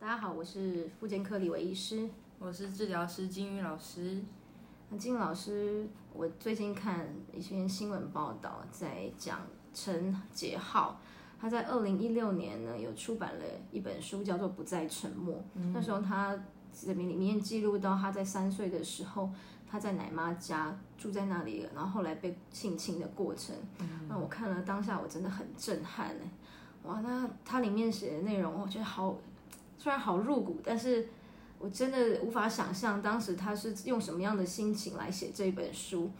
大家好，我是妇健科李维医师。我是治疗师金宇老师。那金老师，我最近看一篇新闻报道，在讲陈杰浩，他在二零一六年呢有出版了一本书，叫做《不再沉默》。那时候他这里面记录到他在三岁的时候，他在奶妈家住在那里，然后后来被性侵的过程。那我看了当下，我真的很震撼哎！哇，那它里面写的内容，我觉得好，虽然好入骨，但是我真的无法想象当时他是用什么样的心情来写这本书。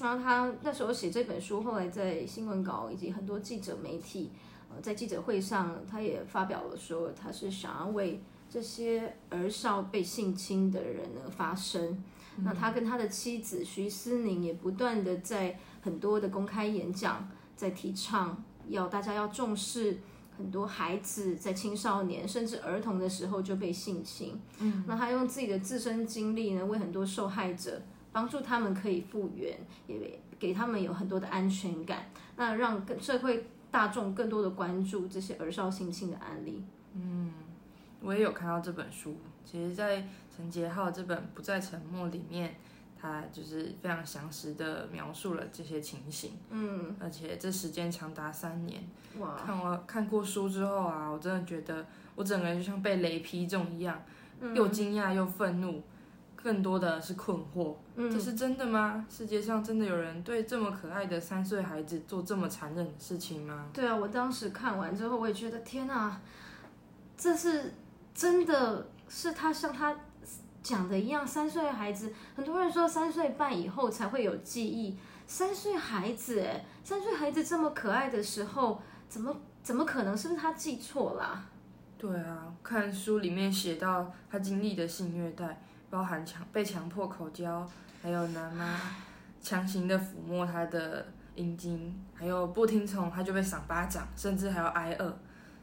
然后他那时候写这本书，后来在新闻稿以及很多记者媒体，呃，在记者会上，他也发表了说，他是想要为这些儿少被性侵的人呢发声。那他跟他的妻子徐思宁也不断的在很多的公开演讲，在提倡要大家要重视。很多孩子在青少年甚至儿童的时候就被性侵，嗯，那他用自己的自身经历呢，为很多受害者帮助他们可以复原，也给他们有很多的安全感，那让更社会大众更多的关注这些儿少性侵的案例。嗯，我也有看到这本书，其实，在陈杰浩这本《不再沉默》里面。他就是非常详实的描述了这些情形，嗯，而且这时间长达三年。哇！看我看过书之后啊，我真的觉得我整个人就像被雷劈中一样，又惊讶又愤怒，更多的是困惑。这是真的吗？世界上真的有人对这么可爱的三岁孩子做这么残忍的事情吗？对啊，我当时看完之后，我也觉得天哪，这是真的是他像他。讲的一样，三岁孩子，很多人说三岁半以后才会有记忆。三岁孩子，哎，三岁孩子这么可爱的时候，怎么怎么可能？是不是他记错了？对啊，看书里面写到他经历的性虐待，包含强被强迫口交，还有男妈 强行的抚摸他的阴茎，还有不听从他就被赏巴掌，甚至还要挨饿。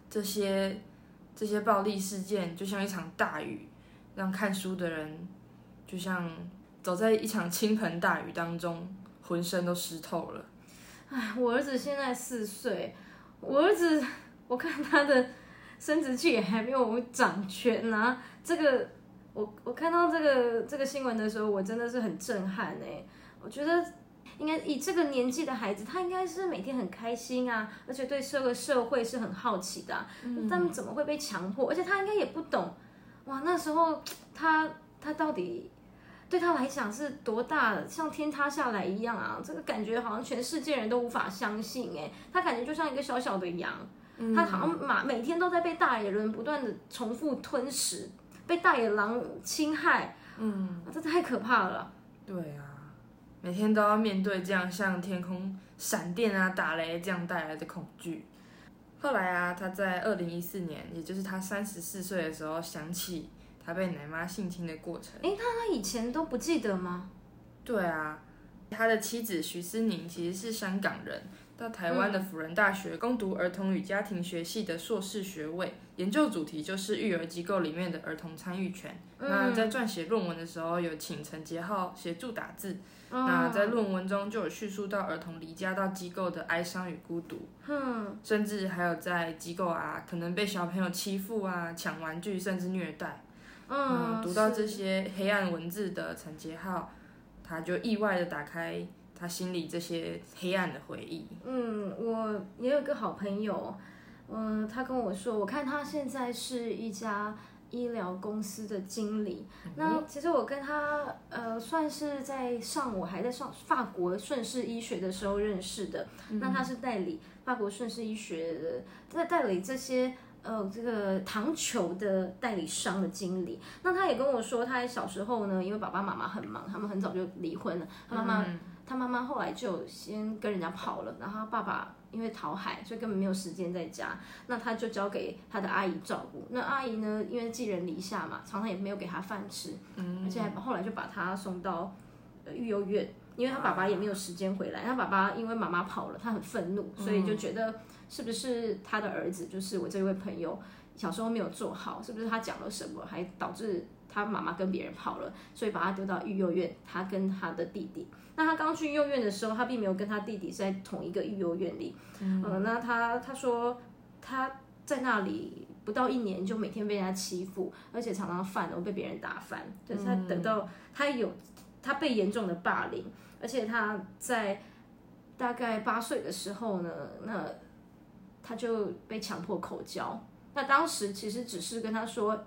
这些这些暴力事件就像一场大雨。让看书的人就像走在一场倾盆大雨当中，浑身都湿透了。哎，我儿子现在四岁，我儿子我看他的生殖器也还没有长全啊。这个我我看到这个这个新闻的时候，我真的是很震撼哎。我觉得应该以这个年纪的孩子，他应该是每天很开心啊，而且对这个社会是很好奇的。嗯，他们怎么会被强迫？而且他应该也不懂。哇，那时候他他到底对他来讲是多大，像天塌下来一样啊！这个感觉好像全世界人都无法相信哎，他感觉就像一个小小的羊，他好像马每天都在被大野人不断的重复吞食，被大野狼侵害，嗯，这太可怕了。对啊，每天都要面对这样像天空闪电啊、打雷这样带来的恐惧。后来啊，他在二零一四年，也就是他三十四岁的时候，想起他被奶妈性侵的过程。诶，他他以前都不记得吗？对啊，他的妻子徐思宁其实是香港人，到台湾的辅仁大学攻读儿童与家庭学系的硕士学位，研究主题就是育儿机构里面的儿童参与权。那在撰写论文的时候，有请陈杰浩协助打字。那在论文中就有叙述到儿童离家到机构的哀伤与孤独，嗯，甚至还有在机构啊，可能被小朋友欺负啊、抢玩具，甚至虐待。嗯，读到这些黑暗文字的陈杰浩，他就意外的打开他心里这些黑暗的回忆。嗯，我也有个好朋友，嗯，他跟我说，我看他现在是一家。医疗公司的经理，那其实我跟他呃算是在上我还在上法国顺势医学的时候认识的。那他是代理法国顺势医学的，在代理这些呃这个糖球的代理商的经理。那他也跟我说，他小时候呢，因为爸爸妈妈很忙，他们很早就离婚了，他妈妈。他妈妈后来就先跟人家跑了，然后他爸爸因为逃海，所以根本没有时间在家，那他就交给他的阿姨照顾。那阿姨呢，因为寄人篱下嘛，常常也没有给他饭吃，而且还后来就把他送到呃育幼院，因为他爸爸也没有时间回来。他爸爸因为妈妈跑了，他很愤怒，所以就觉得是不是他的儿子，就是我这位朋友小时候没有做好，是不是他讲了什么，还导致。他妈妈跟别人跑了，所以把他丢到育幼院。他跟他的弟弟，那他刚去幼园的时候，他并没有跟他弟弟在同一个育幼院里。嗯，那他他说他在那里不到一年就每天被人家欺负，而且常常饭都被别人打翻，就是他等到他有他被严重的霸凌，而且他在大概八岁的时候呢，那他就被强迫口交。那当时其实只是跟他说，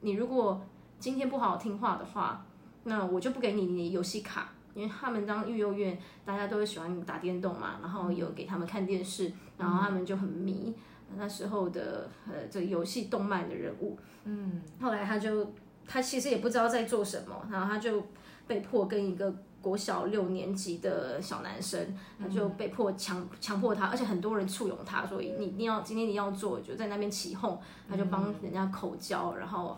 你如果今天不好好听话的话，那我就不给你你游戏卡，因为他们当育幼院，大家都喜欢打电动嘛，然后有给他们看电视，然后他们就很迷那时候的呃这个游戏动漫的人物。嗯，后来他就他其实也不知道在做什么，然后他就被迫跟一个。国小六年级的小男生，他就被迫强强迫他，而且很多人簇拥他，所以你一定要今天你要做，就在那边起哄，他就帮人家口交，然后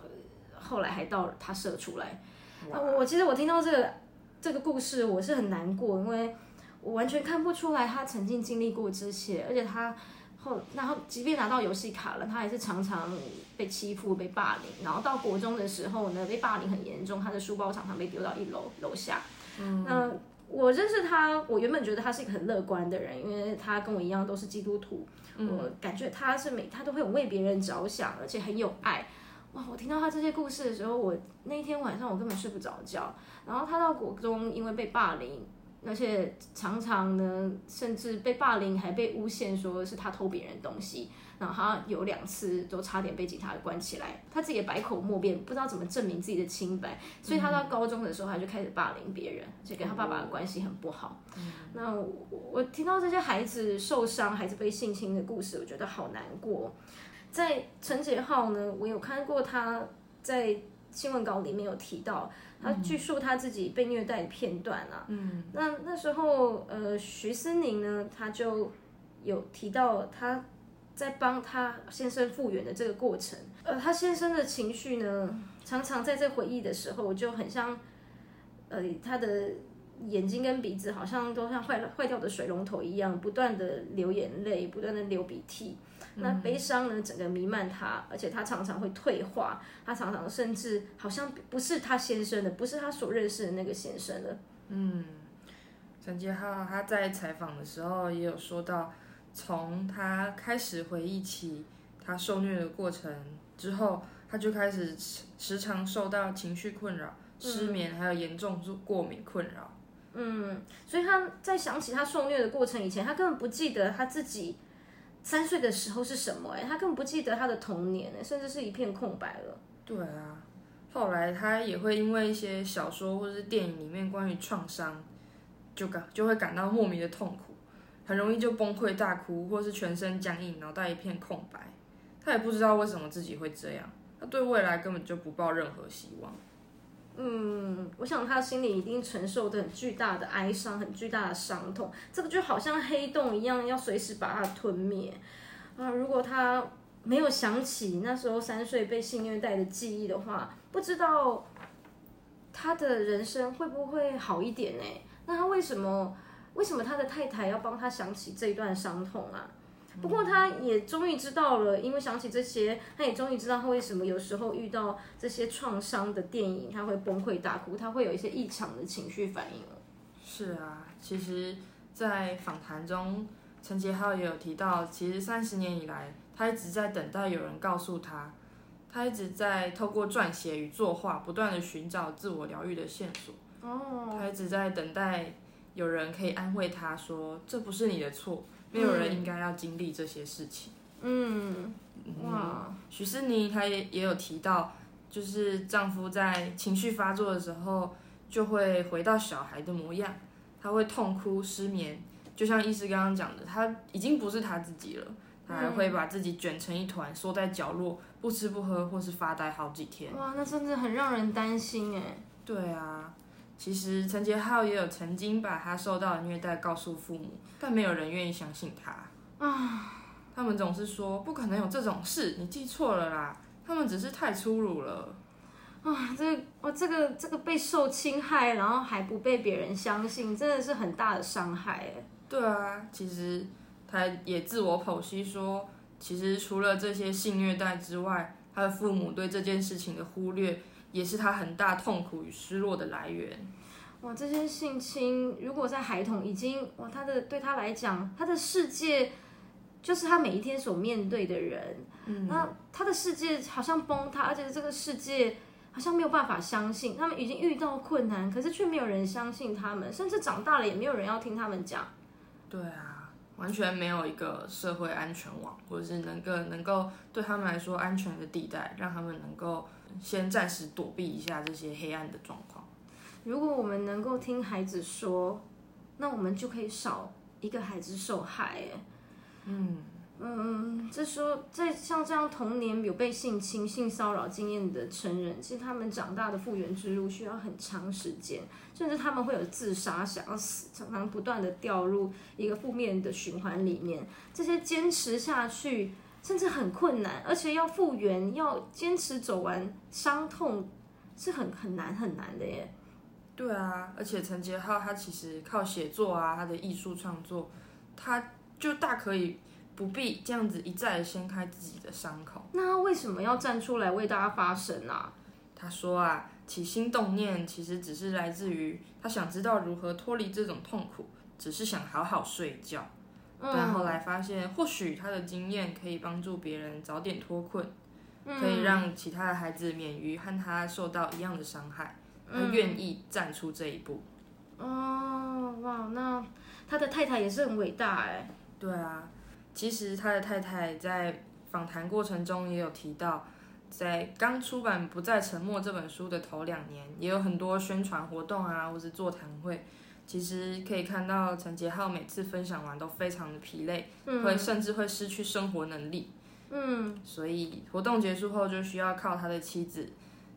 后来还到他射出来。我我其实我听到这个这个故事，我是很难过，因为我完全看不出来他曾经经历过这些，而且他后然后即便拿到游戏卡了，他还是常常被欺负、被霸凌，然后到国中的时候呢，被霸凌很严重，他的书包常常被丢到一楼楼下。嗯那我认识他，我原本觉得他是一个很乐观的人，因为他跟我一样都是基督徒。我感觉他是每他都会为别人着想，而且很有爱。哇！我听到他这些故事的时候，我那一天晚上我根本睡不着觉。然后他到国中，因为被霸凌。而且常常呢，甚至被霸凌，还被诬陷说是他偷别人东西。然后他有两次都差点被警察关起来，他自己也百口莫辩，不知道怎么证明自己的清白。所以他到高中的时候，他就开始霸凌别人，而且跟他爸爸的关系很不好。那我听到这些孩子受伤、孩子被性侵的故事，我觉得好难过。在陈杰浩呢，我有看过他在新闻稿里面有提到。他叙述他自己被虐待的片段啊，嗯，那那时候，呃，徐思宁呢，他就有提到他在帮他先生复原的这个过程，呃，他先生的情绪呢，常常在这回忆的时候就很像，呃，他的眼睛跟鼻子好像都像坏了坏掉的水龙头一样，不断的流眼泪，不断的流鼻涕。那悲伤呢，整个弥漫他，而且他常常会退化，他常常甚至好像不是他先生的，不是他所认识的那个先生的。嗯，陈杰浩他在采访的时候也有说到，从他开始回忆起他受虐的过程之后，他就开始时常受到情绪困扰、失眠，还有严重过敏困扰。嗯，所以他在想起他受虐的过程以前，他根本不记得他自己。三岁的时候是什么？哎，他根本不记得他的童年，甚至是一片空白了。对啊，后来他也会因为一些小说或是电影里面关于创伤，就感就会感到莫名的痛苦，很容易就崩溃大哭，或是全身僵硬，脑袋一片空白。他也不知道为什么自己会这样，他对未来根本就不抱任何希望。嗯，我想他心里一定承受着很巨大的哀伤，很巨大的伤痛。这个就好像黑洞一样，要随时把它吞灭啊！如果他没有想起那时候三岁被性虐待的记忆的话，不知道他的人生会不会好一点呢？那他为什么为什么他的太太要帮他想起这一段伤痛啊？不过他也终于知道了，因为想起这些，他也终于知道他为什么有时候遇到这些创伤的电影，他会崩溃大哭，他会有一些异常的情绪反应了。是啊，其实，在访谈中，陈杰浩也有提到，其实三十年以来，他一直在等待有人告诉他，他一直在透过撰写与作画，不断的寻找自我疗愈的线索。哦，他一直在等待有人可以安慰他说，这不是你的错。没有人应该要经历这些事情。嗯，哇，许思妮她也也有提到，就是丈夫在情绪发作的时候，就会回到小孩的模样，他会痛哭失眠，就像医师刚刚讲的，他已经不是他自己了，他还会把自己卷成一团，缩在角落，不吃不喝，或是发呆好几天。哇，那真的很让人担心哎。对啊。其实陈杰浩也有曾经把他受到的虐待告诉父母，但没有人愿意相信他啊。他们总是说不可能有这种事，你记错了啦。他们只是太粗鲁了啊！这我这个这个被受侵害，然后还不被别人相信，真的是很大的伤害哎。对啊，其实他也自我剖析说，其实除了这些性虐待之外，他的父母对这件事情的忽略。也是他很大痛苦与失落的来源。哇，这些性侵如果在孩童已经哇，他的对他来讲，他的世界就是他每一天所面对的人。嗯，那他的世界好像崩塌，而且这个世界好像没有办法相信，他们已经遇到困难，可是却没有人相信他们，甚至长大了也没有人要听他们讲。对啊，完全没有一个社会安全网，或者是能够能够对他们来说安全的地带，让他们能够先暂时躲避一下这些黑暗的状况。如果我们能够听孩子说，那我们就可以少一个孩子受害。嗯嗯，这说在像这样童年有被性侵、性骚扰经验的成人，其实他们长大的复原之路需要很长时间，甚至他们会有自杀、想要死，常常不断的掉入一个负面的循环里面。这些坚持下去，甚至很困难，而且要复原、要坚持走完伤痛，是很很难很难的耶。对啊，而且陈杰浩他其实靠写作啊，他的艺术创作，他就大可以不必这样子一再掀开自己的伤口。那他为什么要站出来为大家发声啊？他说啊，起心动念其实只是来自于他想知道如何脱离这种痛苦，只是想好好睡觉。但后来发现，或许他的经验可以帮助别人早点脱困，可以让其他的孩子免于和他受到一样的伤害。他愿意站出这一步，哦，哇，那他的太太也是很伟大哎。对啊，其实他的太太在访谈过程中也有提到，在刚出版《不再沉默》这本书的头两年，也有很多宣传活动啊，或是座谈会。其实可以看到陈杰浩每次分享完都非常的疲累，会甚至会失去生活能力。嗯，所以活动结束后就需要靠他的妻子。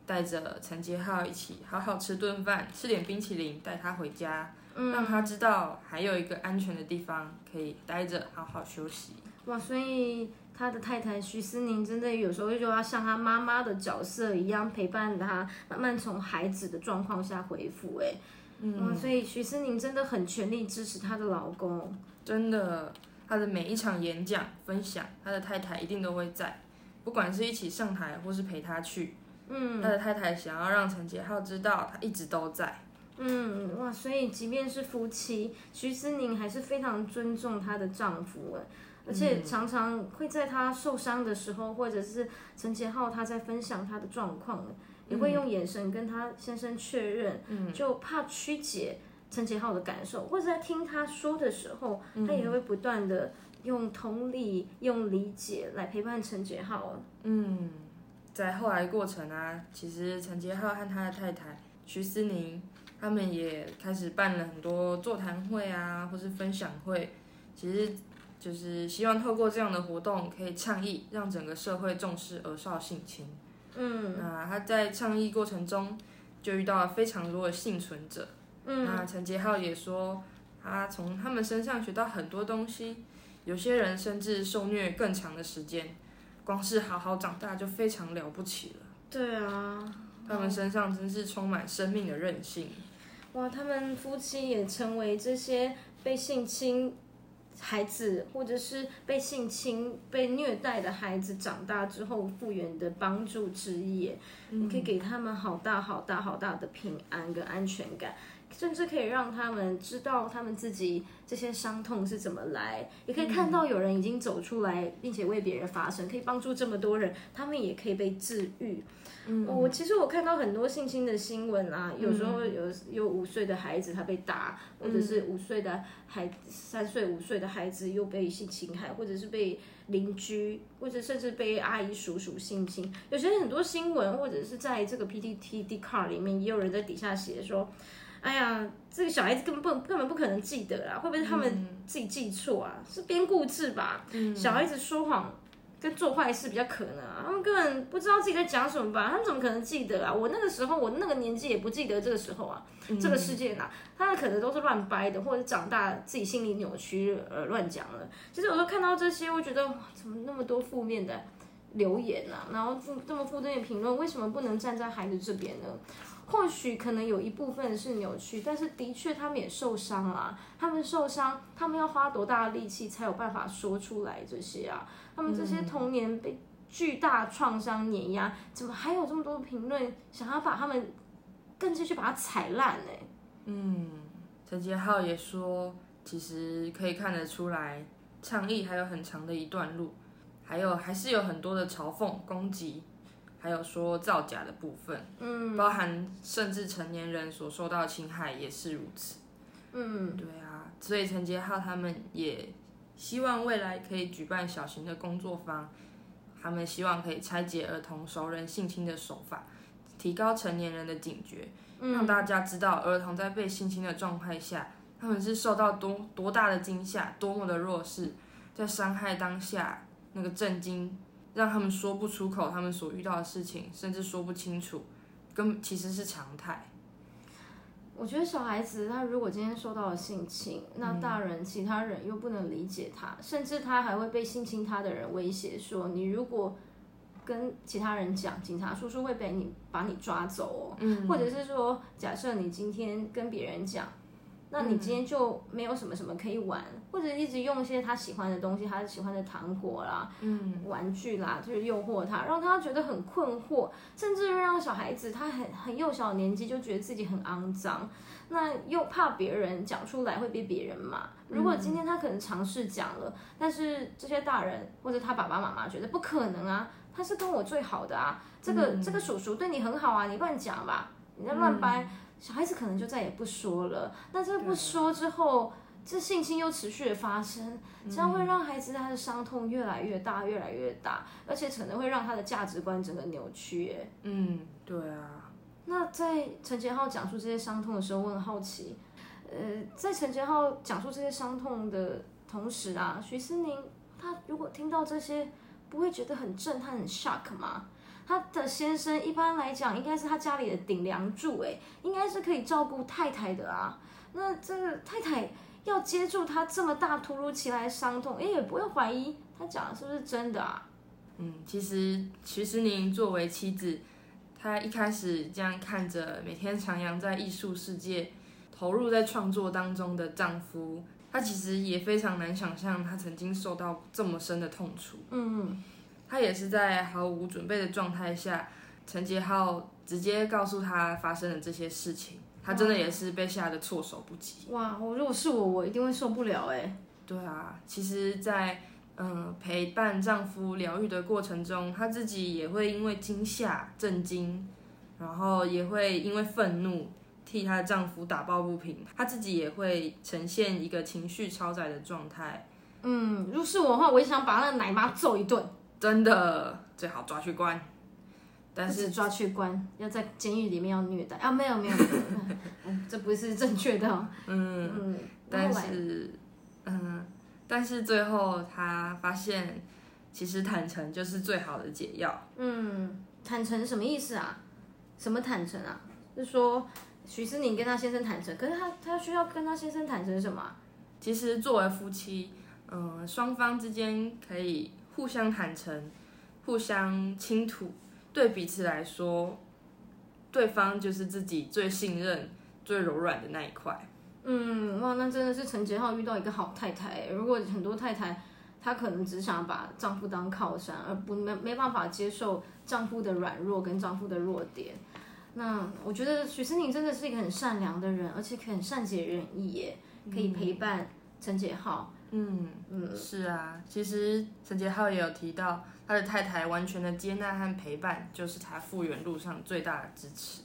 带着陈杰浩一起好好吃顿饭，吃点冰淇淋，带他回家，让他知道还有一个安全的地方可以待着，好好休息。哇，所以他的太太徐思宁真的有时候就要像他妈妈的角色一样陪伴他，慢慢从孩子的状况下恢复。哎，嗯，所以徐思宁真的很全力支持她的老公。真的，他的每一场演讲分享，他的太太一定都会在，不管是一起上台或是陪他去。嗯，他的太太想要让陈杰浩知道他一直都在。嗯，哇，所以即便是夫妻，徐思宁还是非常尊重她的丈夫，哎，而且常常会在她受伤的时候，或者是陈杰浩他在分享他的状况，也会用眼神跟他先生确认，就怕曲解陈杰浩的感受，或者在听他说的时候，他也会不断的用同理、用理解来陪伴陈杰浩。嗯。在后来过程啊，其实陈杰浩和他的太太徐思宁，他们也开始办了很多座谈会啊，或是分享会，其实就是希望透过这样的活动，可以倡议让整个社会重视儿少性侵。嗯，那他在倡议过程中就遇到了非常多的幸存者。嗯，那陈杰浩也说，他从他们身上学到很多东西，有些人甚至受虐更长的时间。光是好好长大就非常了不起了。对啊，他们身上真是充满生命的韧性。哇，他们夫妻也成为这些被性侵孩子，或者是被性侵、被虐待的孩子长大之后复原的帮助之一。你可以给他们好大好大好大的平安跟安全感。甚至可以让他们知道他们自己这些伤痛是怎么来，也可以看到有人已经走出来，并且为别人发声，可以帮助这么多人，他们也可以被治愈。嗯，我其实我看到很多性侵的新闻啊，有时候有有五岁的孩子他被打，或者是五岁的孩三岁五岁的孩子又被性侵害，或者是被邻居，或者甚至被阿姨叔叔性侵。有些很多新闻，或者是在这个 PTT D card 里面，也有人在底下写说。哎呀，这个小孩子根本不根本不可能记得啊，会不会是他们自己记错啊？是编故事吧？小孩子说谎跟做坏事比较可能啊，他们根本不知道自己在讲什么吧？他们怎么可能记得啊？我那个时候，我那个年纪也不记得这个时候啊，这个世界呐，他们可能都是乱掰的，或者长大自己心理扭曲而乱讲了。其实我都看到这些，我觉得怎么那么多负面的留言啊，然后这么负面的评论，为什么不能站在孩子这边呢？或许可能有一部分是扭曲，但是的确他们也受伤了。他们受伤，他们要花多大的力气才有办法说出来这些啊？他们这些童年被巨大创伤碾压，怎么还有这么多评论想要把他们更继续把它踩烂呢？嗯，陈杰浩也说，其实可以看得出来，倡议还有很长的一段路，还有还是有很多的嘲讽、攻击，还有说造假的部分，嗯包含甚至成年人所受到的侵害也是如此。嗯对啊，所以陈杰浩他们也希望未来可以举办小型的工作坊，他们希望可以拆解儿童熟人性侵的手法，提高成年人的警觉，让嗯大家知道儿童在被性侵的状态下，他们是受到多多大的惊吓，多么的弱势，在伤害当下那个震惊，让他们说不出口他们所遇到的事情，甚至说不清楚，根其实是常态。我觉得小孩子他如果今天受到了性侵，那大人、其他人又不能理解他，甚至他还会被性侵他的人威胁说，你如果跟其他人讲，警察叔叔会被你把你抓走哦，嗯或者是说，假设你今天跟别人讲。那你今天就没有什么什么可以玩，或者一直用一些他喜欢的东西，他喜欢的糖果啦、嗯玩具啦，就是诱惑他，让他觉得很困惑，甚至让小孩子他很很幼小的年纪就觉得自己很肮脏，那又怕别人讲出来会被别人骂。如果今天他可能尝试讲了，但是这些大人或者他爸爸妈妈觉得不可能啊，他是跟我最好的啊，这个、这个叔叔对你很好啊，你乱讲吧，你在乱掰。小孩子可能就再也不说了。那这不说之后，这性侵又持续的发生，这样会让孩子他的伤痛越来越大，越来越大，而且可能会让他的价值观整个扭曲。耶。嗯，对啊，那在陈杰浩讲述这些伤痛的时候，我很好奇，呃，在陈杰浩讲述这些伤痛的同时啊，徐思宁他如果听到这些，不会觉得很震撼、很 shock 吗？他的先生一般来讲应该是他家里的顶梁柱，哎，应该是可以照顾太太的啊。那这个太太要接住他这么大突如其来的伤痛，哎，也不会怀疑他讲的是不是真的啊？嗯，其实徐思宁作为妻子，她一开始这样看着每天徜徉在艺术世界、投入在创作当中的丈夫，她其实也非常难想象他曾经受到这么深的痛楚。嗯她也是在毫无准备的状态下，陈杰浩直接告诉她发生了这些事情，她真的也是被吓得措手不及。哇，我如果是我，我一定会受不了哎。对啊，其实在，嗯陪伴丈夫疗愈的过程中，她自己也会因为惊吓、震惊，然后也会因为愤怒替她的丈夫打抱不平，她自己也会呈现一个情绪超载的状态。嗯，如果是我的话，我也想把那个奶妈揍一顿，真的最好抓去关，但是抓去关，要在监狱里面要虐待啊！没有没有没有，嗯这不是正确的哦。嗯，嗯，但是嗯，但是最后他发现，其实坦诚就是最好的解药。嗯，坦诚什么意思啊？什么坦诚啊？是说徐思宁跟他先生坦诚，可是他他需要跟他先生坦诚什么啊？其实作为夫妻，嗯、双方之间可以互相坦诚、互相倾吐，对彼此来说，对方就是自己最信任、最柔软的那一块。嗯，哇，那真的是陈杰浩遇到一个好太太。如果很多太太，她可能只想把丈夫当靠山，而不没没办法接受丈夫的软弱跟丈夫的弱点。那我觉得许思宁真的是一个很善良的人，而且很善解人意耶，可以陪伴陈杰浩。嗯嗯，是啊，其实陈杰浩也有提到，他的太太完全的接纳和陪伴，就是他复原路上最大的支持。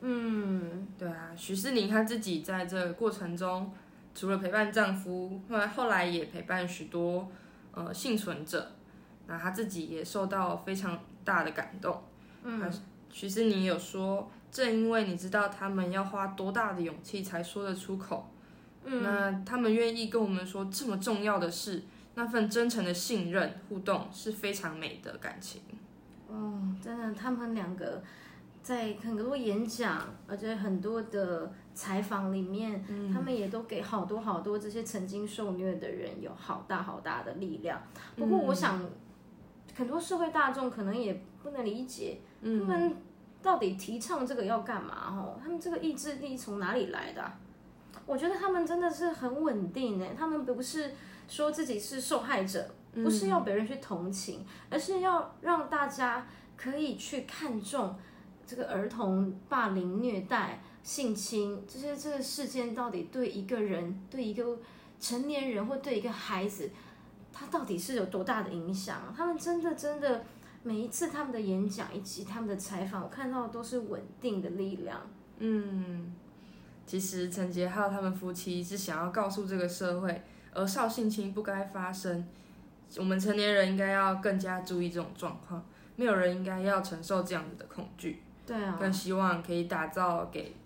嗯对啊，许世宁她自己在这个过程中，除了陪伴丈夫，后来后来也陪伴许多呃幸存者，那她自己也受到非常大的感动。嗯，许世宁有说，正因为你知道他们要花多大的勇气才说得出口，嗯那他们愿意跟我们说这么重要的事，那份真诚的信任互动是非常美的感情。哦，真的，他们两个在很多演讲，而且很多的采访里面，他们也都给好多好多这些曾经受虐的人有好大好大的力量。不过，我想、很多社会大众可能也不能理解，他们到底提倡这个要干嘛？哦，他们这个意志力从哪里来的啊、我觉得他们真的是很稳定诶，他们不是说自己是受害者，不是要别人去同情，而是要让大家可以去看重这个儿童霸凌、虐待、性侵这些这个事件到底对一个人、对一个成年人或对一个孩子他到底是有多大的影响？他们真的真的每一次他们的演讲以及他们的采访，我看到的都是稳定的力量。嗯，其实陈杰浩他们夫妻是想要告诉这个社会，儿少性侵不该发生，我们成年人应该要更加注意这种状况，没有人应该要承受这样子的恐惧。对啊，更希望可以打造给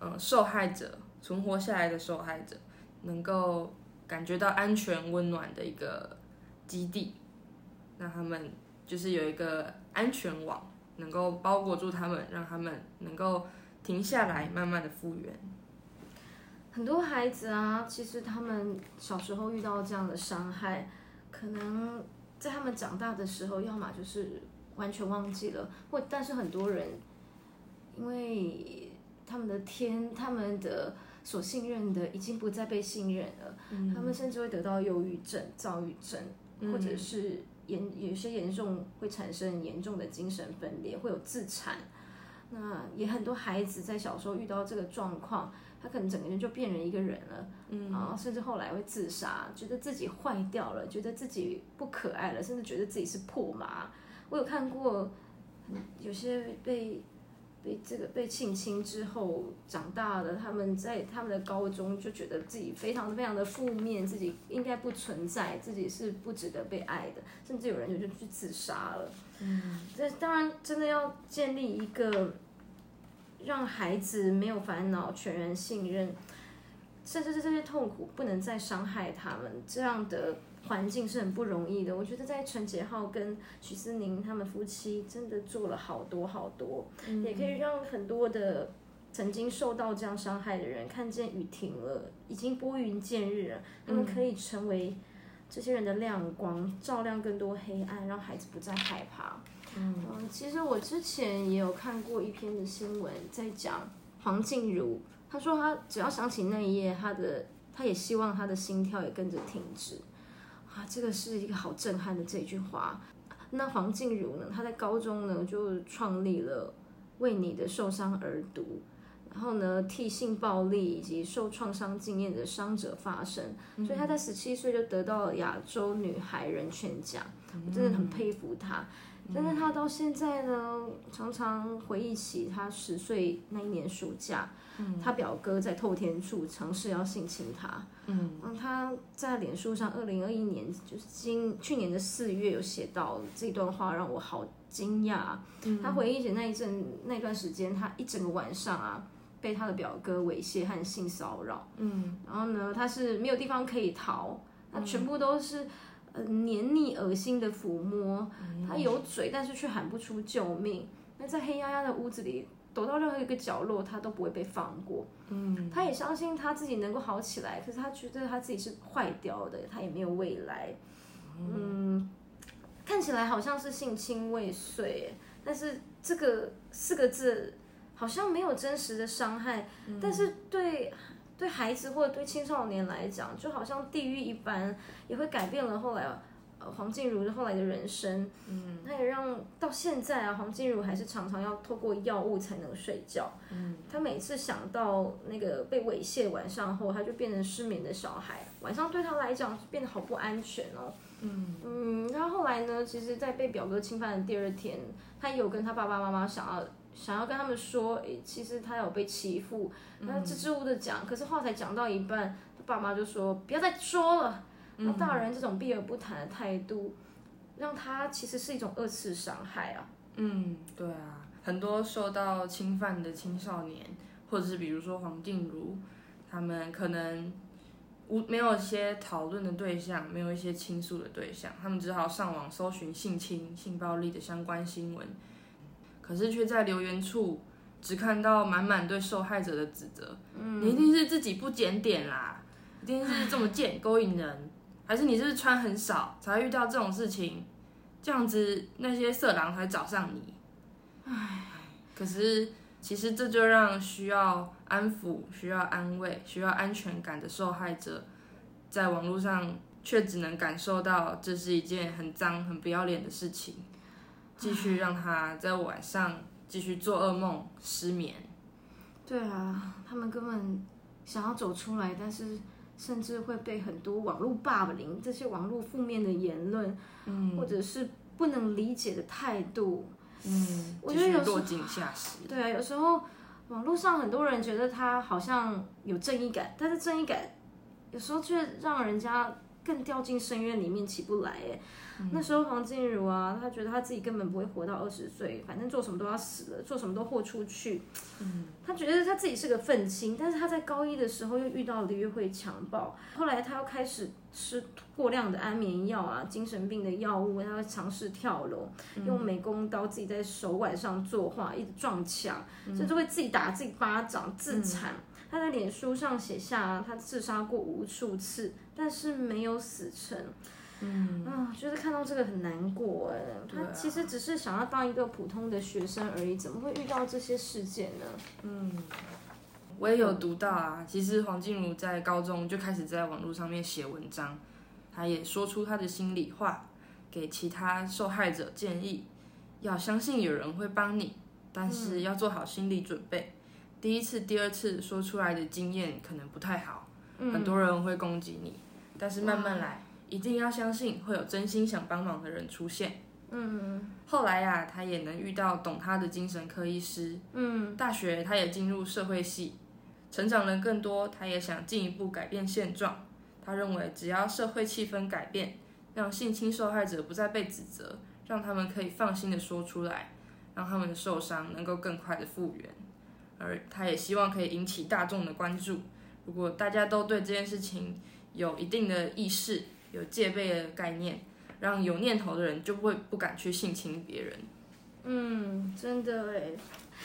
嗯、呃受害者存活下来的受害者能够感觉到安全温暖的一个基地，让他们就是有一个安全网，能够包裹住他们，让他们能够停下来，慢慢的复原。很多孩子啊，其实他们小时候遇到这样的伤害，可能在他们长大的时候，要么就是完全忘记了，或但是很多人因为他们的天，他们的所信任的已经不再被信任了，他们甚至会得到忧郁症、躁郁症，或者是严有些严重会产生严重的精神分裂，会有自残。那也很多孩子在小时候遇到这个状况，他可能整个人就变成一个人了，嗯，然后甚至后来会自杀，觉得自己坏掉了，觉得自己不可爱了，甚至觉得自己是破麻。我有看过，嗯有些被被这个被性侵之后长大的，他们在他们的高中就觉得自己非常非常的负面，自己应该不存在，自己是不值得被爱的，甚至有人就就去自杀了。嗯，这当然真的要建立一个让孩子没有烦恼、全然信任，甚至是这些痛苦不能再伤害他们，这样的环境是很不容易的。我觉得在陈杰浩跟徐思宁他们夫妻真的做了好多好多，也可以让很多的曾经受到这样伤害的人看见雨停了，已经拨云见日了，他们可以成为这些人的亮光，照亮更多黑暗，让孩子不再害怕。嗯，其实我之前也有看过一篇的新闻，在讲黄静茹，她说她只要想起那一夜，她的她也希望她的心跳也跟着停止。啊，这个是一个好震撼的这句话。那黄静茹呢，她在高中呢就创立了为你的受伤而读，然后呢替性暴力以及受创伤经验的伤者发声，所以她在十七岁就得到了亚洲女孩人权奖，我真的很佩服她。但是他到现在呢，常常回忆起他十岁那一年暑假，他表哥在透天处尝试要性侵他。嗯，他在脸书上，二零二一年就是今去年的四月有写到这段话，让我好惊讶。他回忆起那一阵那段时间，他一整个晚上啊，被他的表哥猥亵和性骚扰。嗯，然后呢，他是没有地方可以逃，他全部都是。呃，黏腻、恶心的抚摸，他有嘴，但是却喊不出救命。那在黑压压的屋子里，躲到任何一个角落，他都不会被放过。嗯，他也相信他自己能够好起来，可是他觉得他自己是坏掉的，他也没有未来。嗯，看起来好像是性侵未遂，但是这个四个字好像没有真实的伤害，但是对。对孩子或者对青少年来讲，就好像地狱一般，也会改变了后来呃黄静茹后来的人生。嗯，他也让到现在啊，黄静茹还是常常要透过药物才能睡觉。嗯，他每次想到那个被猥亵晚上后，他就变成失眠的小孩，晚上对他来讲变得好不安全哦。嗯嗯，然后后来呢，其实，在被表哥侵犯的第二天，他有跟他爸爸妈妈想要。想要跟他们说，诶，其实他有被欺负，那支支吾吾的讲，可是话才讲到一半，他爸妈就说不要再说了。那大人这种避而不谈的态度，让他其实是一种二次伤害啊。嗯，对啊，很多受到侵犯的青少年，或者是比如说黄静茹，他们可能无没有一些讨论的对象，没有一些倾诉的对象，他们只好上网搜寻性侵、性暴力的相关新闻。可是却在留言处只看到满满对受害者的指责，嗯，你一定是自己不检点啦，一定是这么贱勾引人，还是你是不是穿很少才遇到这种事情？这样子那些色狼才找上你，唉，可是其实这就让需要安抚、需要安慰、需要安全感的受害者，在网络上却只能感受到这是一件很脏、很不要脸的事情。继续让他在晚上继续做噩梦、失眠。对啊，他们根本想要走出来，但是甚至会被很多网络霸凌这些网络负面的言论，嗯或者是不能理解的态度。嗯，我觉得有时候落井下石。对啊，有时候网络上很多人觉得他好像有正义感，但是正义感有时候却让人家更掉进深渊里面起不来。哎，那时候黄静茹啊，她觉得她自己根本不会活到二十岁，反正做什么都要死了，做什么都豁出去。嗯，她觉得她自己是个愤青，但是她在高一的时候又遇到了约会强暴，后来她又开始吃过量的安眠药啊，精神病的药物，她会尝试跳楼，用美工刀自己在手腕上作画，一直撞墙，甚至会自己打自己巴掌自残。她在脸书上写下他自杀过无数次，但是没有死成。嗯啊，就是看到这个很难过哎。对啊她其实只是想要当一个普通的学生而已，怎么会遇到这些事件呢？嗯我也有读到啊，其实黄静茹在高中就开始在网络上面写文章，她也说出她的心里话，给其他受害者建议，要相信有人会帮你，但是要做好心理准备。第一次、第二次说出来的经验可能不太好，很多人会攻击你，但是慢慢来，一定要相信会有真心想帮忙的人出现。嗯后来呀、他也能遇到懂他的精神科医师，嗯大学他也进入社会系，成长了更多，他也想进一步改变现状。他认为只要社会气氛改变，让性侵受害者不再被指责，让他们可以放心的说出来，让他们的受伤能够更快的复原。而他也希望可以引起大众的关注。如果大家都对这件事情有一定的意识，有戒备的概念，让有念头的人就不会不敢去性侵别人。嗯，真的诶，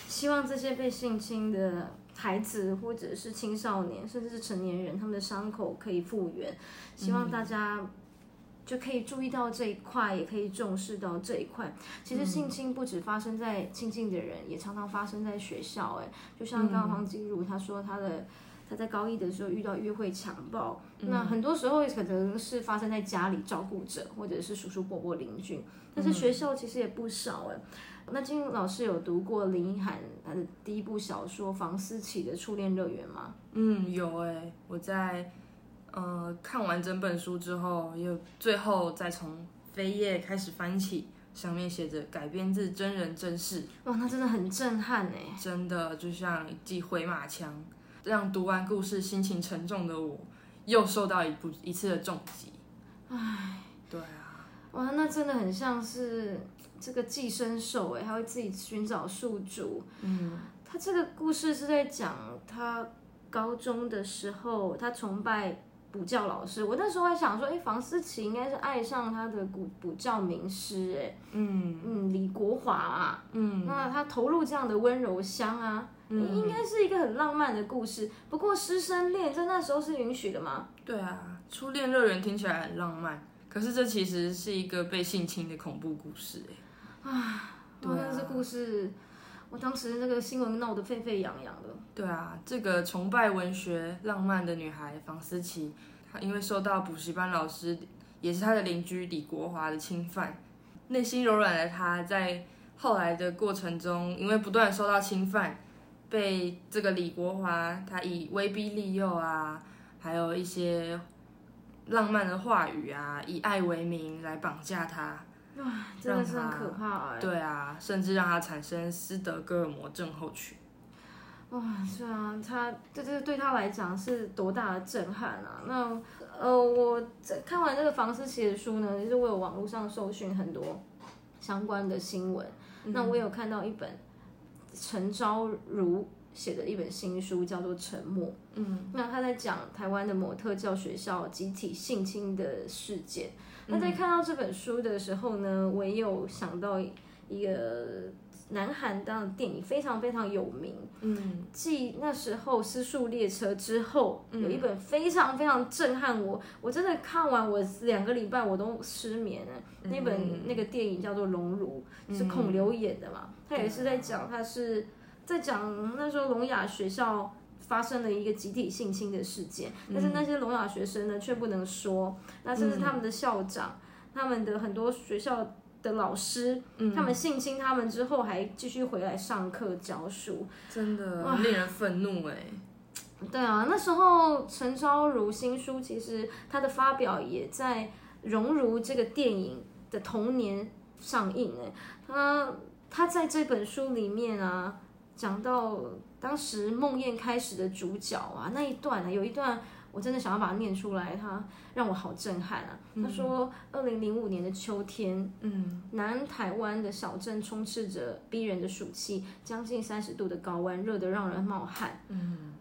希望这些被性侵的孩子或者是青少年，甚至是成年人，他们的伤口可以复原。希望大家就可以注意到这一块，也可以重视到这一块。其实性侵不止发生在亲近的人，也常常发生在学校。哎，就像刚刚黄金如她说她的。她在高一的时候遇到约会强暴，那很多时候可能是发生在家里照顾者或者是叔叔伯伯邻居，但是学校其实也不少哎。那金庸老师有读过林奕涵他的第一部小说《房思琪的初恋乐园》吗？嗯，有哎、我在呃看完整本书之后，又最后再从扉页开始翻起，上面写着改编自真人真事，哇，那真的很震撼哎。真的就像一记回马枪，让读完故事心情沉重的我又受到一部一次的重击。唉，对啊，哇，那真的很像是这个寄生兽哎，他会自己寻找宿主。嗯他这个故事是在讲他高中的时候，他崇拜补教老师。我那时候还想说，哎，房思琪应该是爱上他的补补教名师哎，嗯嗯，李国华啊，嗯那他投入这样的温柔乡啊，应该是一个很浪漫的故事。不过师生恋在那时候是允许的吗？对啊，初恋乐园听起来很浪漫，可是这其实是一个被性侵的恐怖故事哎。啊那这故事，我当时那个新闻闹得沸沸扬扬的。对啊，这个崇拜文学、浪漫的女孩房思琪，她因为受到补习班老师，也是她的邻居李国华的侵犯，内心柔软的她，在后来的过程中，因为不断受到侵犯，被这个李国华他以威逼利诱啊，还有一些浪漫的话语啊，以爱为名来绑架她她。真的是很可怕哎、对啊，甚至让他产生斯德哥尔摩症候群。哇，是啊，他这这对他来讲是多大的震撼啊！那呃，我在看完这个房思琪的书呢，就是我有网络上搜寻很多相关的新闻，那我有看到一本陈昭如写的一本新书，叫做《沉默》。嗯，那他在讲台湾的模特教学校集体性侵的事件。那在看到这本书的时候呢，我也有想到一个南韩的电影，非常非常有名。嗯继那时候《失速列车》之后，有一本非常非常震撼我，我真的看完我两个礼拜我都失眠了。那本那个电影叫做《熔炉》，是孔刘演的嘛，他也是在讲，他是在讲那时候聋哑学校。发生了一个集体性侵的事件，但是那些聋哑学生呢却不能说，那甚至他们的校长、他们的很多学校的老师，他们性侵他们之后还继续回来上课教书，真的令人愤怒哎。对啊，那时候陈昭如新书其实它的发表也在《熔如》这个电影的同年上映哎，他他在这本书里面啊，讲到当时梦魇开始的主角啊那一段啊，有一段我真的想要把它念出来，它让我好震撼啊。他说，二零零五年的秋天，嗯，南台湾的小镇充斥着逼人的暑气，将近三十度的高温，热得让人冒汗，嗯。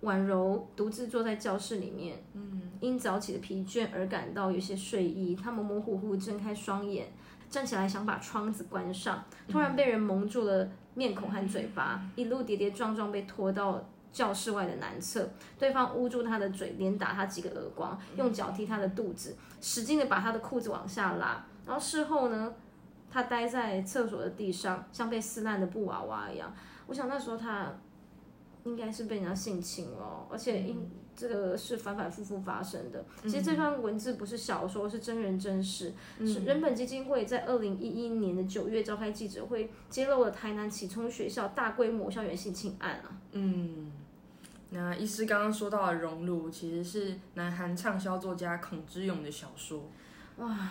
婉柔独自坐在教室里面，嗯，因早起的疲倦而感到有些睡意。他模模糊糊睁开双眼，站起来想把窗子关上，突然被人蒙住了面孔和嘴巴，一路跌跌撞撞被拖到教室外的南侧。对方捂住他的嘴，连打他几个耳光，用脚踢他的肚子，使劲的把他的裤子往下拉。然后事后呢，他待在厕所的地上，像被撕烂的布娃娃一样。我想那时候他。应该是被人家性侵了，而且因这个是反反复复发生的。其实这段文字不是小说，是真人真事。是人本基金会在二零一一年的九月召开记者会，揭露了台南启聪学校大规模校园性侵案啊。嗯，那医师刚刚说到的《熔炉》，其实是南韩畅销作家孔之勇的小说。哇，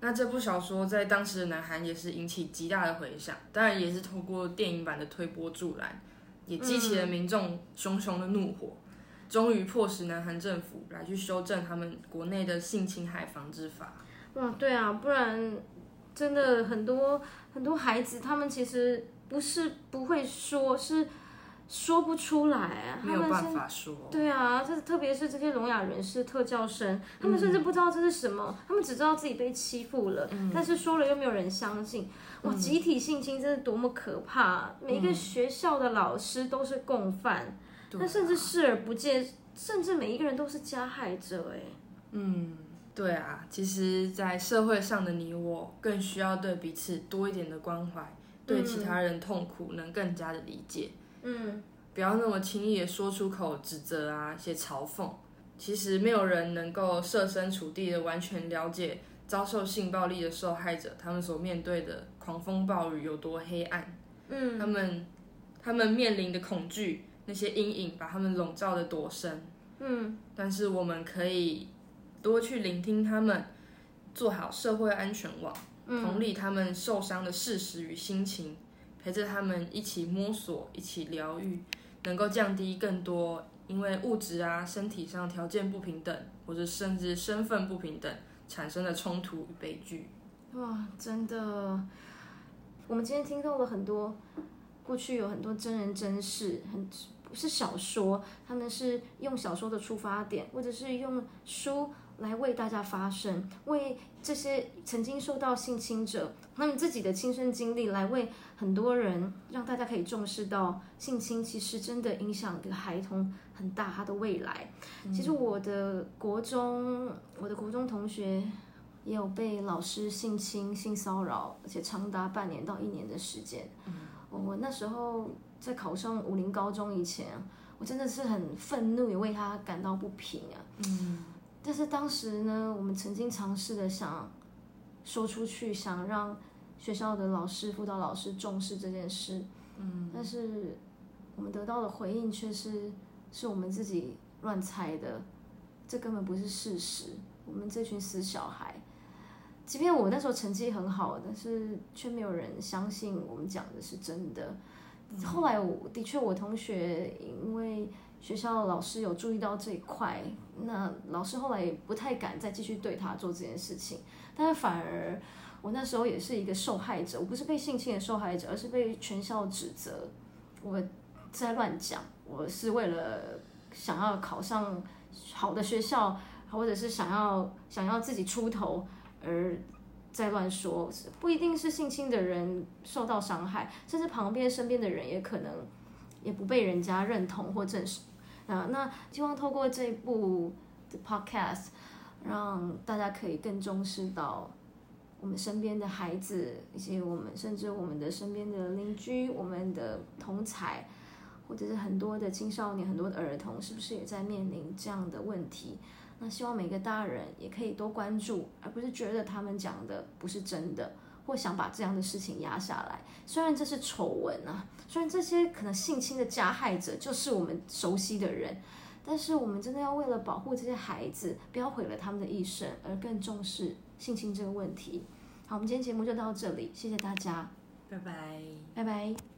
那这部小说在当时的南韩也是引起极大的回响，当然也是透过电影版的推波助澜。也激起了民众熊熊的怒火，终于迫使南韩政府来去修正他们国内的性侵害防治法。哇，对啊，不然真的很多很多孩子，他们其实不是不会说，是。说不出来啊，没有办法说。对啊，这特别是这些聋哑人士、特教生，他们甚至不知道这是什么，他们只知道自己被欺负了，但是说了又没有人相信。哇，集体性侵真是多么可怕！每个学校的老师都是共犯，那甚至视而不见，甚至每一个人都是加害者。哎，嗯，对啊，其实，在社会上的你我，更需要对彼此多一点的关怀，对其他人痛苦能更加的理解。嗯，不要那么轻易的说出口指责啊，一些嘲讽。其实没有人能够设身处地的完全了解遭受性暴力的受害者，他们所面对的狂风暴雨有多黑暗。嗯，他们他们面临的恐惧，那些阴影把他们笼罩的多深。嗯，但是我们可以多去聆听他们，做好社会安全网，同理他们受伤的事实与心情。陪着他们一起摸索，一起疗愈，能够降低更多因为物质啊、身体上条件不平等，或者甚至身份不平等产生的冲突与悲剧。哇，真的！我们今天听到了很多，过去有很多真人真事，很不是小说，他们是用小说的出发点，或者是用书。来为大家发声，为这些曾经受到性侵者他们自己的亲身经历，来为很多人让大家可以重视到性侵其实真的影响一个孩童很大他的未来。其实我的国中，我的国中同学也有被老师性侵、性骚扰，而且长达半年到一年的时间。我那时候在考上武林高中以前，我真的是很愤怒，也为他感到不平啊。嗯。但是当时呢，我们曾经尝试的想说出去，想让学校的老师、辅导老师重视这件事，嗯，但是我们得到的回应却是是我们自己乱猜的，这根本不是事实。我们这群死小孩，即便我那时候成绩很好，但是却没有人相信我们讲的是真的。后来我的确，我同学因为。学校老师有注意到这一块，那老师后来也不太敢再继续对他做这件事情，但是反而我那时候也是一个受害者，我不是被性侵的受害者，而是被全校指责我在乱讲，我是为了想要考上好的学校，或者是想要想要自己出头而在乱说，不一定是性侵的人受到伤害，甚至旁边身边的人也可能也不被人家认同或证实。啊，那希望透过这部的 podcast，让大家可以更重视到我们身边的孩子，以及我们甚至我们的身边的邻居、我们的同才，或者是很多的青少年、很多的儿童，是不是也在面临这样的问题？那希望每个大人也可以多关注，而不是觉得他们讲的不是真的，或想把这样的事情压下来。虽然这是丑闻啊，虽然这些可能性侵的加害者就是我们熟悉的人，但是我们真的要为了保护这些孩子，不要毁了他们的一生，而更重视性侵这个问题。好，我们今天节目就到这里，谢谢大家，拜拜。拜拜。